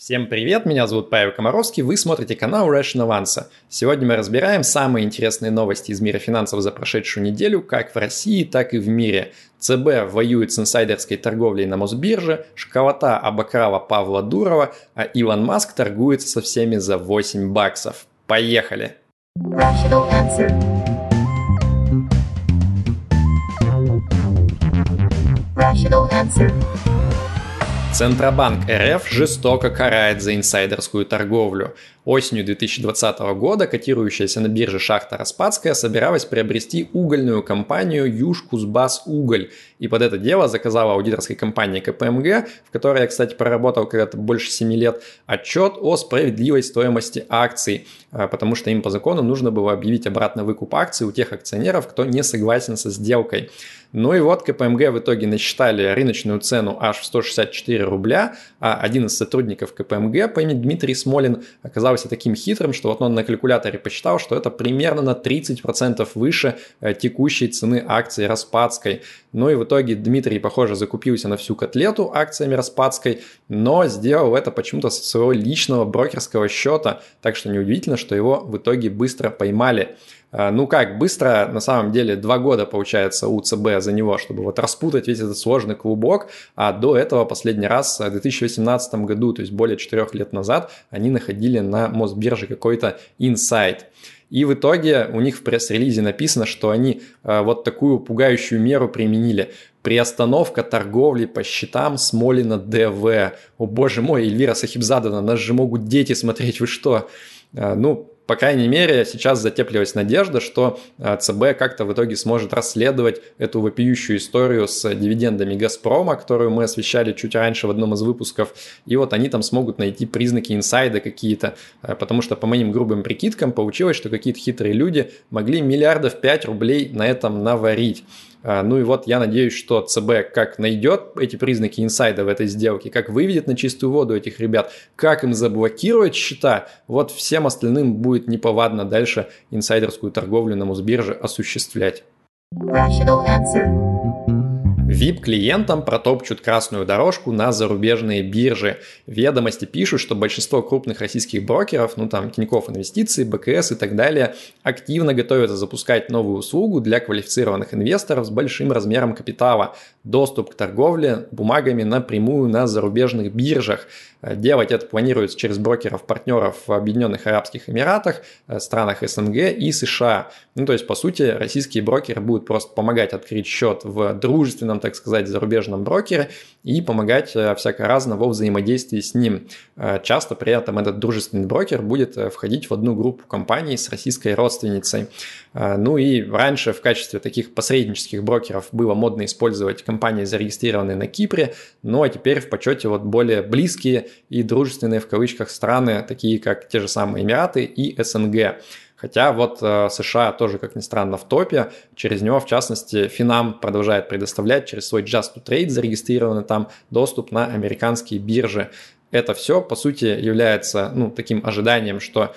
Всем привет, меня зовут Павел Комаровский, вы смотрите канал Rational Answer. Сегодня мы разбираем самые интересные новости из мира финансов за прошедшую неделю, как в России, так и в мире. ЦБ воюет с инсайдерской торговлей на Мосбирже, школота обокрала Павла Дурова, а Илон Маск торгуется со всеми за 8 баксов. Поехали! Rational answer. Rational answer. Центробанк РФ жестоко карает за инсайдерскую торговлю. Осенью 2020 года котирующаяся на бирже шахта Распадская собиралась приобрести угольную компанию Южкузбас Уголь и под это дело заказала аудиторской компании КПМГ, в которой я, кстати, проработал когда-то больше 7 лет, отчет о справедливой стоимости акций, а, потому что им по закону нужно было объявить обратно выкуп акций у тех акционеров, кто не согласен со сделкой. Ну и вот КПМГ в итоге насчитали рыночную цену аж в 164 рубля, а один из сотрудников КПМГ по имени Дмитрий Смолин оказался таким хитрым, что вот он на калькуляторе посчитал, что это примерно на 30% выше э, текущей цены акции Распадской. Ну и в итоге Дмитрий, похоже, закупился на всю котлету акциями Распадской, но сделал это почему-то со своего личного брокерского счета, так что неудивительно, что его в итоге быстро поймали. А, ну как, быстро, на самом деле, два года получается у ЦБ за него, чтобы вот распутать весь этот сложный клубок, а до этого последний раз в 2018 году, то есть более четырех лет назад, они находили на Мосбирже какой-то инсайт. И в итоге у них в пресс-релизе написано, что они э, вот такую пугающую меру применили. Приостановка торговли по счетам Смолина ДВ. О боже мой, Эльвира Сахибзадана, нас же могут дети смотреть, вы что? Э, ну, по крайней мере, сейчас затеплилась надежда, что э, ЦБ как-то в итоге сможет расследовать эту вопиющую историю с дивидендами «Газпрома», которую мы освещали чуть раньше в одном из выпусков. И вот они там смогут найти признаки инсайда какие-то, э, потому что по моим грубым прикидкам получилось, что какие-то хитрые люди могли миллиардов 5 рублей на этом наварить. А, ну и вот я надеюсь, что ЦБ как найдет эти признаки инсайда в этой сделке, как выведет на чистую воду этих ребят, как им заблокирует счета, вот всем остальным будет неповадно дальше инсайдерскую торговлю на Мосбирже осуществлять. Rational answer. VIP-клиентам протопчут красную дорожку на зарубежные биржи. Ведомости пишут, что большинство крупных российских брокеров, ну там Тинькофф Инвестиции, БКС и так далее, активно готовятся запускать новую услугу для квалифицированных инвесторов с большим размером капитала. Доступ к торговле бумагами напрямую на зарубежных биржах. Делать это планируется через брокеров-партнеров в Объединенных Арабских Эмиратах, э, странах СНГ и США. Ну, то есть, по сути, российские брокеры будут просто помогать открыть счет в дружественном, так сказать, зарубежном брокере и помогать э, всяко разно во взаимодействии с ним. Э, часто при этом этот дружественный брокер будет входить в одну группу компаний с российской родственницей. Ну и раньше в качестве таких посреднических брокеров было модно использовать компании, зарегистрированные на Кипре, ну а теперь в почете вот более близкие и дружественные в кавычках страны, такие как те же самые Эмираты и СНГ. Хотя вот э, США тоже, как ни странно, в топе. Через него, в частности, Финам продолжает предоставлять через свой Just to Trade, зарегистрированный там, доступ на американские биржи. Это все, по сути, является ну, таким ожиданием, что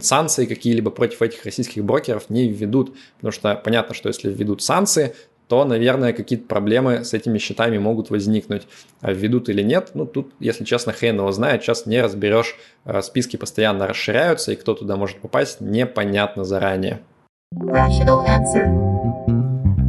санкции какие-либо против этих российских брокеров не введут, потому что понятно, что если введут санкции, то, наверное, какие-то проблемы с этими счетами могут возникнуть. А введут или нет, ну тут, если честно, хрен его знает, сейчас не разберешь, э, списки постоянно расширяются, и кто туда может попасть, непонятно заранее. Rational answer.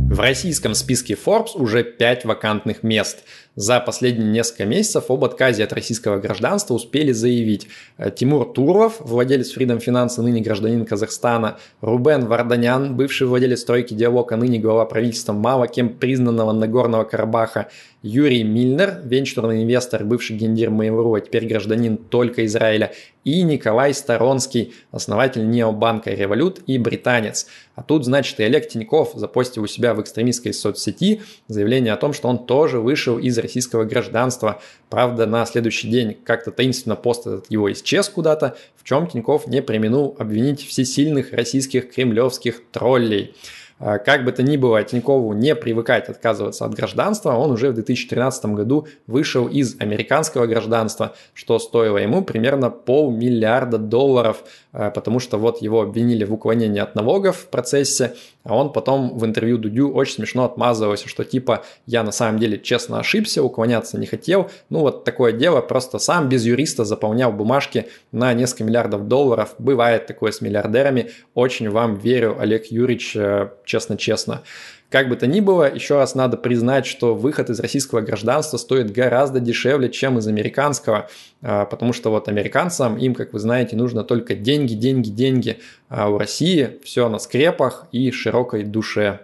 В российском списке Forbes уже 5 вакантных мест. За последние несколько месяцев об отказе от российского гражданства успели заявить э, Тимур Туров, владелец Freedom Finance, ныне гражданин Казахстана, Рубен Варданян, бывший владелец стройки Диалог, а ныне глава правительства мало кем признанного Нагорного Карабаха, Юрий Мильнер, венчурный инвестор, бывший гендир Mail.ru, а теперь гражданин только Израиля, и Николай Сторонский, основатель необанка Револют и британец. А тут, значит, и Олег Тиньков запостил у себя в экстремистской соцсети заявление о том, что он тоже вышел из российского гражданства. Правда, на следующий день как-то таинственно пост этот его исчез куда-то, в чем Тиньков не применил обвинить всесильных российских кремлевских троллей. А, как бы то ни было, Тинькову не привыкать отказываться от гражданства, он уже в 2013 году вышел из американского гражданства, что стоило ему примерно полмиллиарда долларов. Потому что вот его обвинили в уклонении от налогов в процессе, а он потом в интервью Дудю очень смешно отмазывался, что типа я на самом деле честно ошибся, уклоняться не хотел. Ну вот такое дело, просто сам без юриста заполнял бумажки на несколько миллиардов долларов. Бывает такое с миллиардерами. Очень вам верю, Олег Юрьевич, честно-честно. Как бы то ни было, еще раз надо признать, что выход из российского гражданства стоит гораздо дешевле, чем из американского, а, потому что вот американцам, им, как вы знаете, нужно только деньги, деньги, деньги, а у России все на скрепах и широкой душе.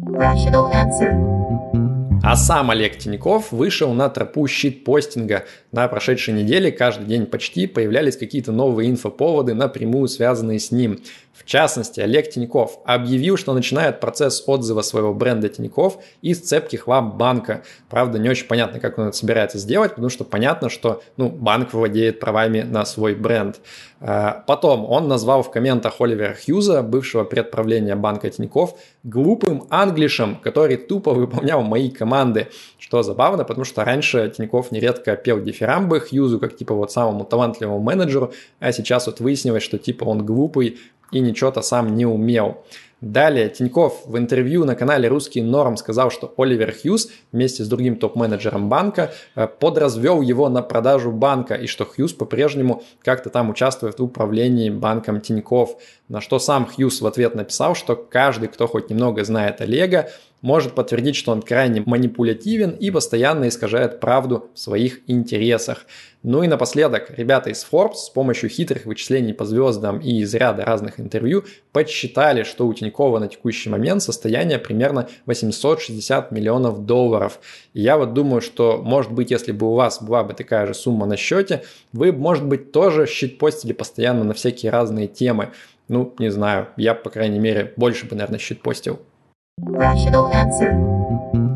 Rational answer. А сам Олег Тиньков вышел на тропу щит-постинга. На прошедшей неделе каждый день почти появлялись какие-то новые инфоповоды, напрямую связанные с ним. В частности, Олег Тиньков объявил, что начинает процесс отзыва своего бренда Тиньков из цепких лап банка. Правда, не очень понятно, как он это собирается сделать, потому что понятно, что ну, банк владеет правами на свой бренд. А, потом он назвал в комментах Оливера Хьюза, бывшего предправления банка Тиньков, глупым англишем, который тупо выполнял мои команды. Что забавно, потому что раньше Тиньков нередко пел дифирамбы Хьюзу как типа вот самому талантливому менеджеру, а сейчас вот выяснилось, что типа он глупый и ничего-то сам не умел. Далее Тиньков в интервью на канале «Русский Норм» сказал, что Оливер Хьюз вместе с другим топ-менеджером банка э, подразвел его на продажу банка и что Хьюз по-прежнему как-то там участвует в управлении банком Тиньков. На что сам Хьюз в ответ написал, что каждый, кто хоть немного знает Олега, может подтвердить, что он крайне манипулятивен и постоянно искажает правду в своих интересах. Ну и напоследок, ребята из Forbes с помощью хитрых вычислений по звездам и из ряда разных интервью подсчитали, что у Тинькова на текущий момент состояние примерно 860 миллионов долларов. И я вот думаю, что может быть, если бы у вас была бы такая же сумма на счете, вы, может быть, тоже щит постили постоянно на всякие разные темы. Ну, не знаю, я, по крайней мере, больше бы, наверное, щит постил.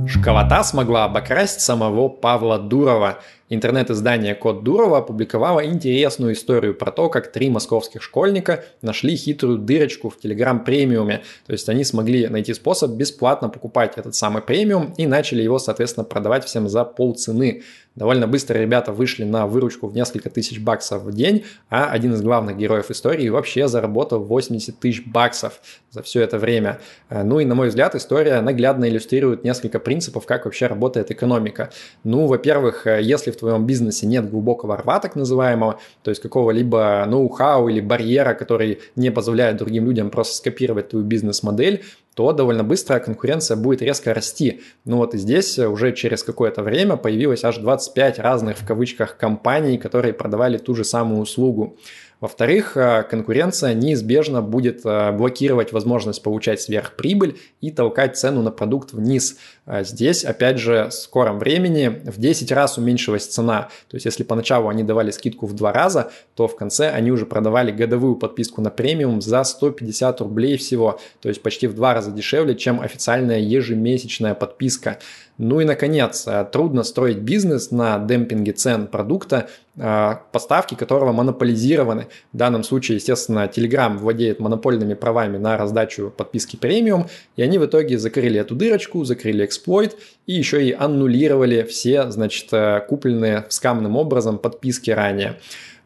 Школота смогла обокрасть самого Павла Дурова – Интернет-издание «Код Дурова» опубликовало интересную историю про то, как три московских школьника нашли хитрую дырочку в Telegram премиуме. То есть они смогли найти способ бесплатно покупать этот самый премиум и начали его, соответственно, продавать всем за полцены. Довольно быстро ребята вышли на выручку в несколько тысяч баксов в день, а один из главных героев истории вообще заработал 80 тысяч баксов за все это время. Ну и, на мой взгляд, история наглядно иллюстрирует несколько принципов, как вообще работает экономика. Ну, во-первых, если в твоем бизнесе нет глубокого рва, так называемого, то есть какого-либо ноу-хау или барьера, который не позволяет другим людям просто скопировать твою бизнес-модель, то довольно быстро конкуренция будет резко расти. Ну вот и здесь уже через какое-то время появилось аж 25 разных в кавычках компаний, которые продавали ту же самую услугу. Во-вторых, э, конкуренция неизбежно будет э, блокировать возможность получать сверхприбыль и толкать цену на продукт вниз. А здесь, опять же, в скором времени в 10 раз уменьшилась цена. То есть, если поначалу они давали скидку в 2 раза, то в конце они уже продавали годовую подписку на премиум за 150 рублей всего. То есть, почти в 2 раза дешевле, чем официальная ежемесячная подписка. Ну и, наконец, э, трудно строить бизнес на демпинге цен продукта, э, поставки которого монополизированы. В данном случае, естественно, Telegram владеет монопольными правами на раздачу подписки премиум, и они в итоге закрыли эту дырочку, закрыли эксплойт и еще и аннулировали все, значит, э, купленные скамным образом подписки ранее.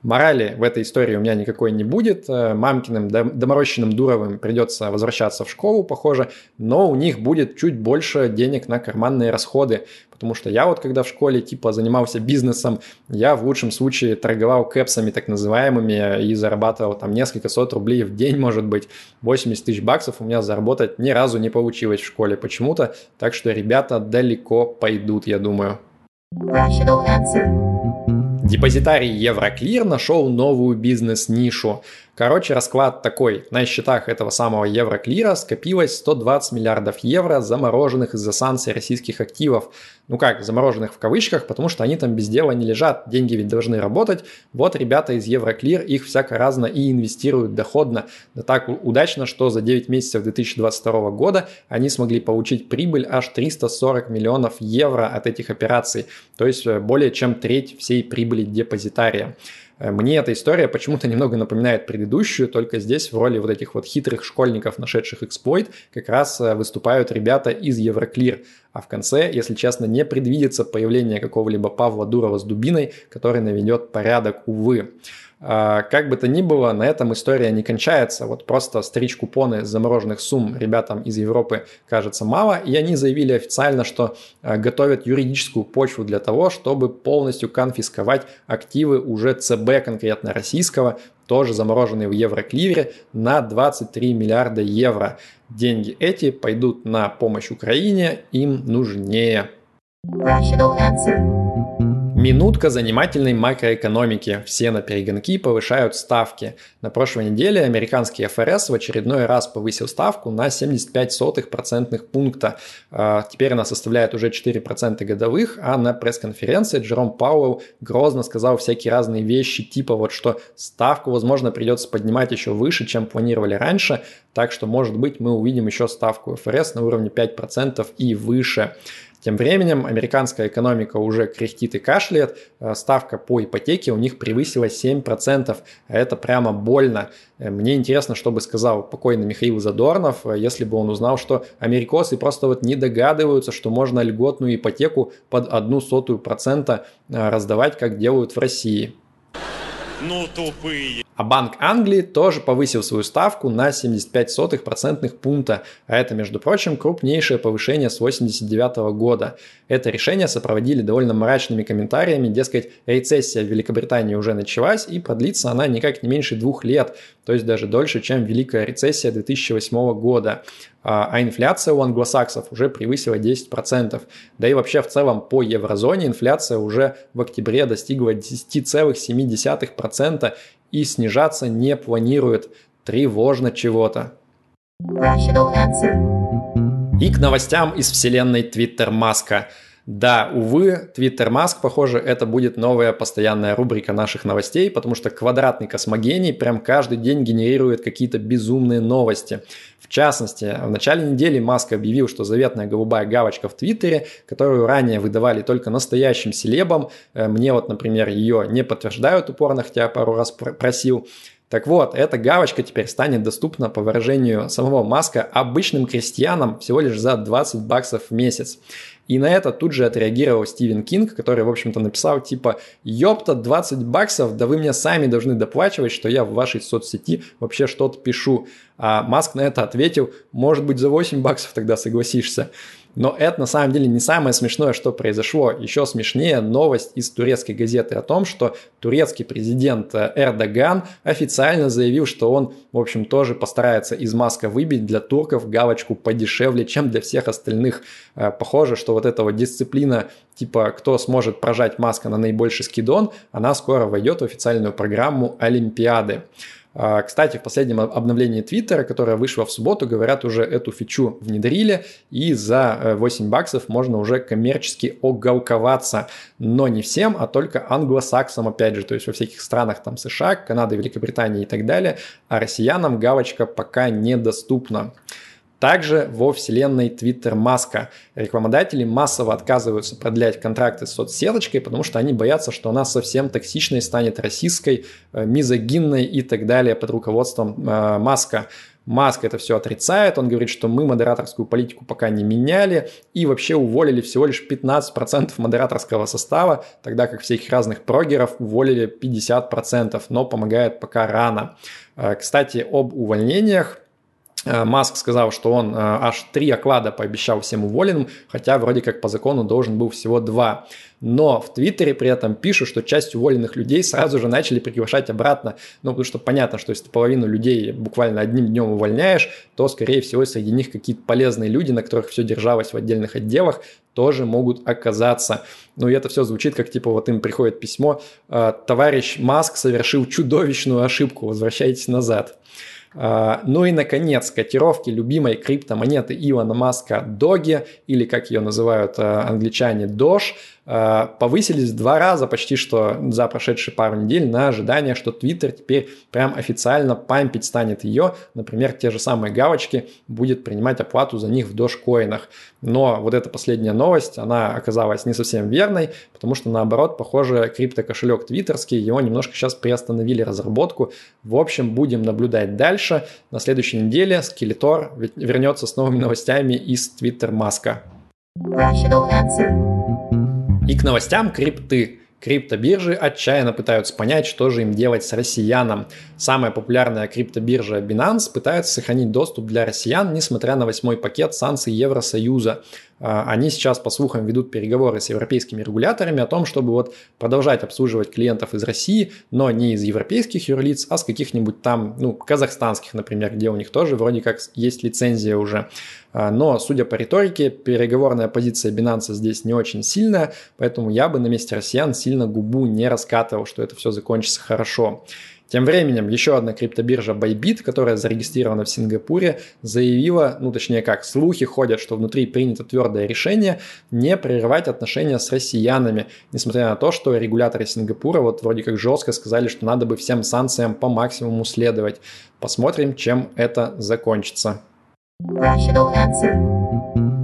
Морали в этой истории у меня никакой не будет. Э, мамкиным доморощенным Дуровым придется возвращаться в школу, похоже, но у них будет чуть больше денег на карманные расходы. Потому что я вот когда в школе типа занимался бизнесом, я в лучшем случае торговал кэпсами так называемыми и зарабатывал там несколько сот рублей в день, может быть. 80 тысяч баксов у меня заработать ни разу не получилось в школе почему-то. Так что ребята далеко пойдут, я думаю. Rational answer. Депозитарий Евроклир нашел новую бизнес-нишу. Короче, расклад такой. На счетах этого самого Евроклира скопилось 120 миллиардов евро, замороженных из-за санкций российских активов. Ну как, замороженных в кавычках, потому что они там без дела не лежат, деньги ведь должны работать. Вот ребята из Евроклир их всяко разно и инвестируют доходно. Да так удачно, что за 9 месяцев 2022 года они смогли получить прибыль аж 340 миллионов евро от этих операций. То есть э, более чем треть всей прибыли депозитария. Э, мне эта история почему-то немного напоминает предыдущую, только здесь в роли вот этих вот хитрых школьников, нашедших эксплойт, как раз э, выступают ребята из Евроклир. А в конце, если честно, не предвидится появление какого-либо Павла Дурова с дубиной, который наведет порядок, увы. А, как бы то ни было, на этом история не кончается. Вот просто стричь купоны замороженных сумм ребятам из Европы кажется мало, и они заявили официально, что а, готовят юридическую почву для того, чтобы полностью конфисковать активы уже ЦБ конкретно российского, тоже замороженные в евро-кливере, на 23 миллиарда евро. Деньги эти пойдут на помощь Украине, им нужнее. Rational. Минутка занимательной макроэкономики. Все на перегонки повышают ставки. На прошлой неделе американский ФРС в очередной раз повысил ставку на 75% пункта. А, теперь она составляет уже 4% годовых, а на пресс-конференции Джером Пауэлл грозно сказал всякие разные вещи, типа вот что ставку, возможно, придется поднимать еще выше, чем планировали раньше, так что, может быть, мы увидим еще ставку ФРС на уровне 5% и выше. Тем временем американская экономика уже кряхтит и кашляет, э, ставка по ипотеке у них превысила 7%, а это прямо больно. Э, мне интересно, что бы сказал покойный Михаил Задорнов, э, если бы он узнал, что америкосы просто вот не догадываются, что можно льготную ипотеку под одну сотую процента раздавать, как делают в России. Ну, тупые. А Банк Англии тоже повысил свою ставку на 75% пункта, а это, между прочим, крупнейшее повышение с 1989 года. Это решение сопроводили довольно мрачными комментариями, дескать, рецессия в Великобритании уже началась и продлится она никак не меньше двух лет, то есть даже дольше, чем Великая рецессия 2008 года а, а инфляция у англосаксов уже превысила 10%. Да и вообще в целом по еврозоне инфляция уже в октябре достигла 10,7% и снижаться не планирует. Тревожно чего-то. И к новостям из вселенной Твиттер Маска. Да, увы, Twitter Маск, похоже, это будет новая постоянная рубрика наших новостей, потому что квадратный космогений прям каждый день генерирует какие-то безумные новости. В частности, в начале недели Маск объявил, что заветная голубая галочка в Твиттере, которую ранее выдавали только настоящим селебам, э, мне вот, например, ее не подтверждают упорно, хотя пару раз просил, так вот, эта галочка теперь станет доступна по выражению самого Маска обычным крестьянам всего лишь за 20 баксов в месяц. И на это тут же отреагировал Стивен Кинг, который, в общем-то, написал типа «Ёпта, 20 баксов, да вы мне сами должны доплачивать, что я в вашей соцсети вообще что-то пишу». А Маск на это ответил «Может быть, за 8 баксов тогда согласишься». Но это на самом деле не самое смешное, что произошло. Еще смешнее новость из турецкой газеты о том, что турецкий президент э, Эрдоган официально заявил, что он, в общем, тоже постарается из Маска выбить для турков галочку подешевле, чем для всех остальных. Э, похоже, что вот эта вот дисциплина, типа, кто сможет прожать Маска на наибольший скидон, она скоро войдет в официальную программу Олимпиады. А, кстати, в последнем обновлении Твиттера, которое вышло в субботу, говорят, уже эту фичу внедрили, и за 8 э, баксов можно уже коммерчески оголковаться. Но не всем, а только англосаксам, опять же, то есть во всяких странах там США, Канады, Великобритании и так далее, а россиянам галочка пока недоступна. Также во вселенной Twitter Маска рекламодатели массово отказываются продлять контракты с соцсеточкой, потому что они боятся, что она совсем токсичной станет российской, э, мизогинной и так далее под руководством э, Маска. Маск это все отрицает, он говорит, что мы модераторскую политику пока не меняли и вообще уволили всего лишь 15% модераторского состава, тогда как всяких разных прогеров уволили 50%, но помогает пока рано. Э, кстати, об увольнениях Маск сказал, что он э, аж три оклада пообещал всем уволенным, хотя вроде как по закону должен был всего два. Но в Твиттере при этом пишут, что часть уволенных людей сразу же начали приглашать обратно. Ну, потому что понятно, что если ты половину людей буквально одним днем увольняешь, то, скорее всего, среди них какие-то полезные люди, на которых все держалось в отдельных отделах, тоже могут оказаться. Ну, и это все звучит как, типа, вот им приходит письмо, «Э, товарищ Маск совершил чудовищную ошибку, возвращайтесь назад. А, ну и, наконец, котировки любимой криптомонеты Илона Маска Доги, или как ее называют а, англичане Doge, повысились в два раза почти что за прошедшие пару недель на ожидание, что Twitter теперь прям официально пампить станет ее. Например, те же самые галочки будет принимать оплату за них в дошкоинах. Но вот эта последняя новость, она оказалась не совсем верной, потому что наоборот, похоже, криптокошелек твиттерский, его немножко сейчас приостановили разработку. В общем, будем наблюдать дальше. На следующей неделе Skeletor вернется с новыми новостями из Twitter Маска. И к новостям крипты. Криптобиржи отчаянно пытаются понять, что же им делать с россияном. Самая популярная криптобиржа Binance пытается сохранить доступ для россиян, несмотря на восьмой пакет санкций Евросоюза. А, они сейчас, по слухам, ведут переговоры с европейскими регуляторами о том, чтобы вот продолжать обслуживать клиентов из России, но не из европейских юрлиц, а с каких-нибудь там, ну, казахстанских, например, где у них тоже вроде как есть лицензия уже. А, но, судя по риторике, переговорная позиция Binance здесь не очень сильная, поэтому я бы на месте россиян сильно губу не раскатывал, что это все закончится хорошо. Тем временем еще одна криптобиржа Bybit, которая зарегистрирована в Сингапуре, заявила, ну точнее как, слухи ходят, что внутри принято твердое решение не прерывать отношения с россиянами, несмотря на то, что регуляторы Сингапура вот вроде как жестко сказали, что надо бы всем санкциям по максимуму следовать. Посмотрим, чем это закончится.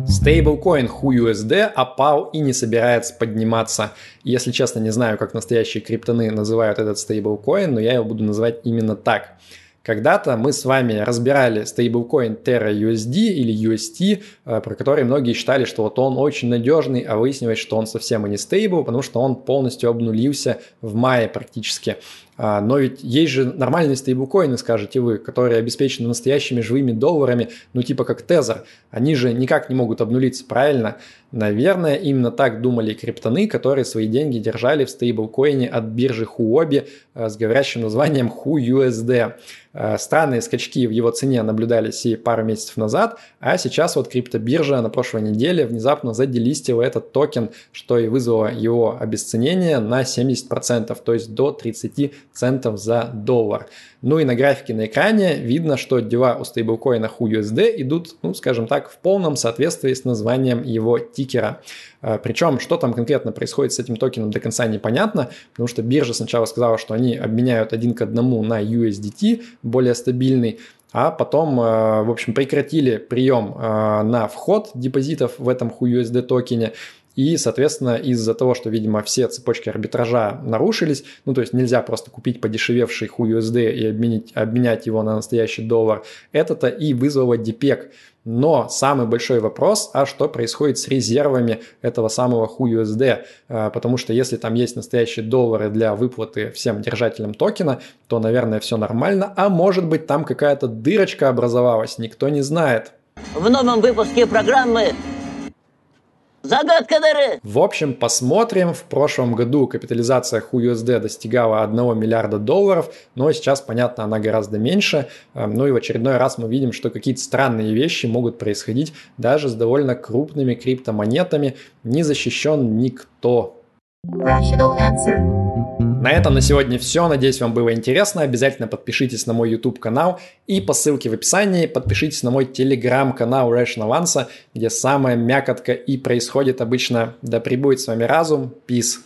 Стейблкоин HUUSD опал и не собирается подниматься. Если честно, не знаю, как настоящие криптоны называют этот стейблкоин, но я его буду называть именно так. Когда-то мы с вами разбирали стейблкоин Terra USD или UST, э, про который многие считали, что вот он очень надежный, а выяснилось, что он совсем и не стейбл, потому что он полностью обнулился в мае практически. А, но ведь есть же нормальные стейблкоины, скажете вы, которые обеспечены настоящими живыми долларами, ну типа как Тезер. Они же никак не могут обнулиться, правильно? Наверное, именно так думали криптоны, которые свои деньги держали в стейблкоине от биржи Huobi а, с говорящим названием HUUSD. А, странные скачки в его цене наблюдались и пару месяцев назад, а сейчас вот криптобиржа на прошлой неделе внезапно заделистила этот токен, что и вызвало его обесценение на 70%, то есть до 30 центов за доллар. Ну и на графике на экране видно, что дела у стейблкоина HUUSD идут, ну скажем так, в полном соответствии с названием его тикера. А, Причем, что там конкретно происходит с этим токеном до конца непонятно, потому что биржа сначала сказала, что они обменяют один к одному на USDT, более стабильный, а потом, а, в общем, прекратили прием а, на вход депозитов в этом HUUSD токене, и, соответственно, из-за того, что, видимо, все цепочки арбитража нарушились, ну, то есть нельзя просто купить подешевевший USD и обменять, обменять его на настоящий доллар, это-то и вызвало дипек. Но самый большой вопрос, а что происходит с резервами этого самого HUUSD? А, потому что если там есть настоящие доллары для выплаты всем держателям токена, то, наверное, все нормально. А может быть там какая-то дырочка образовалась, никто не знает. В новом выпуске программы Загадка дыры! В общем, посмотрим. В прошлом году капитализация HUUSD достигала 1 миллиарда долларов, но сейчас, понятно, она гораздо меньше. Эм, ну и в очередной раз мы видим, что какие-то странные вещи могут происходить даже с довольно крупными криптомонетами. Не защищен никто. Rational answer. На этом на сегодня все. Надеюсь, вам было интересно. Обязательно подпишитесь на мой YouTube канал и по ссылке в описании подпишитесь на мой Telegram канал Rational Answer, где самая мякотка и происходит обычно. Да пребудет с вами разум. Peace.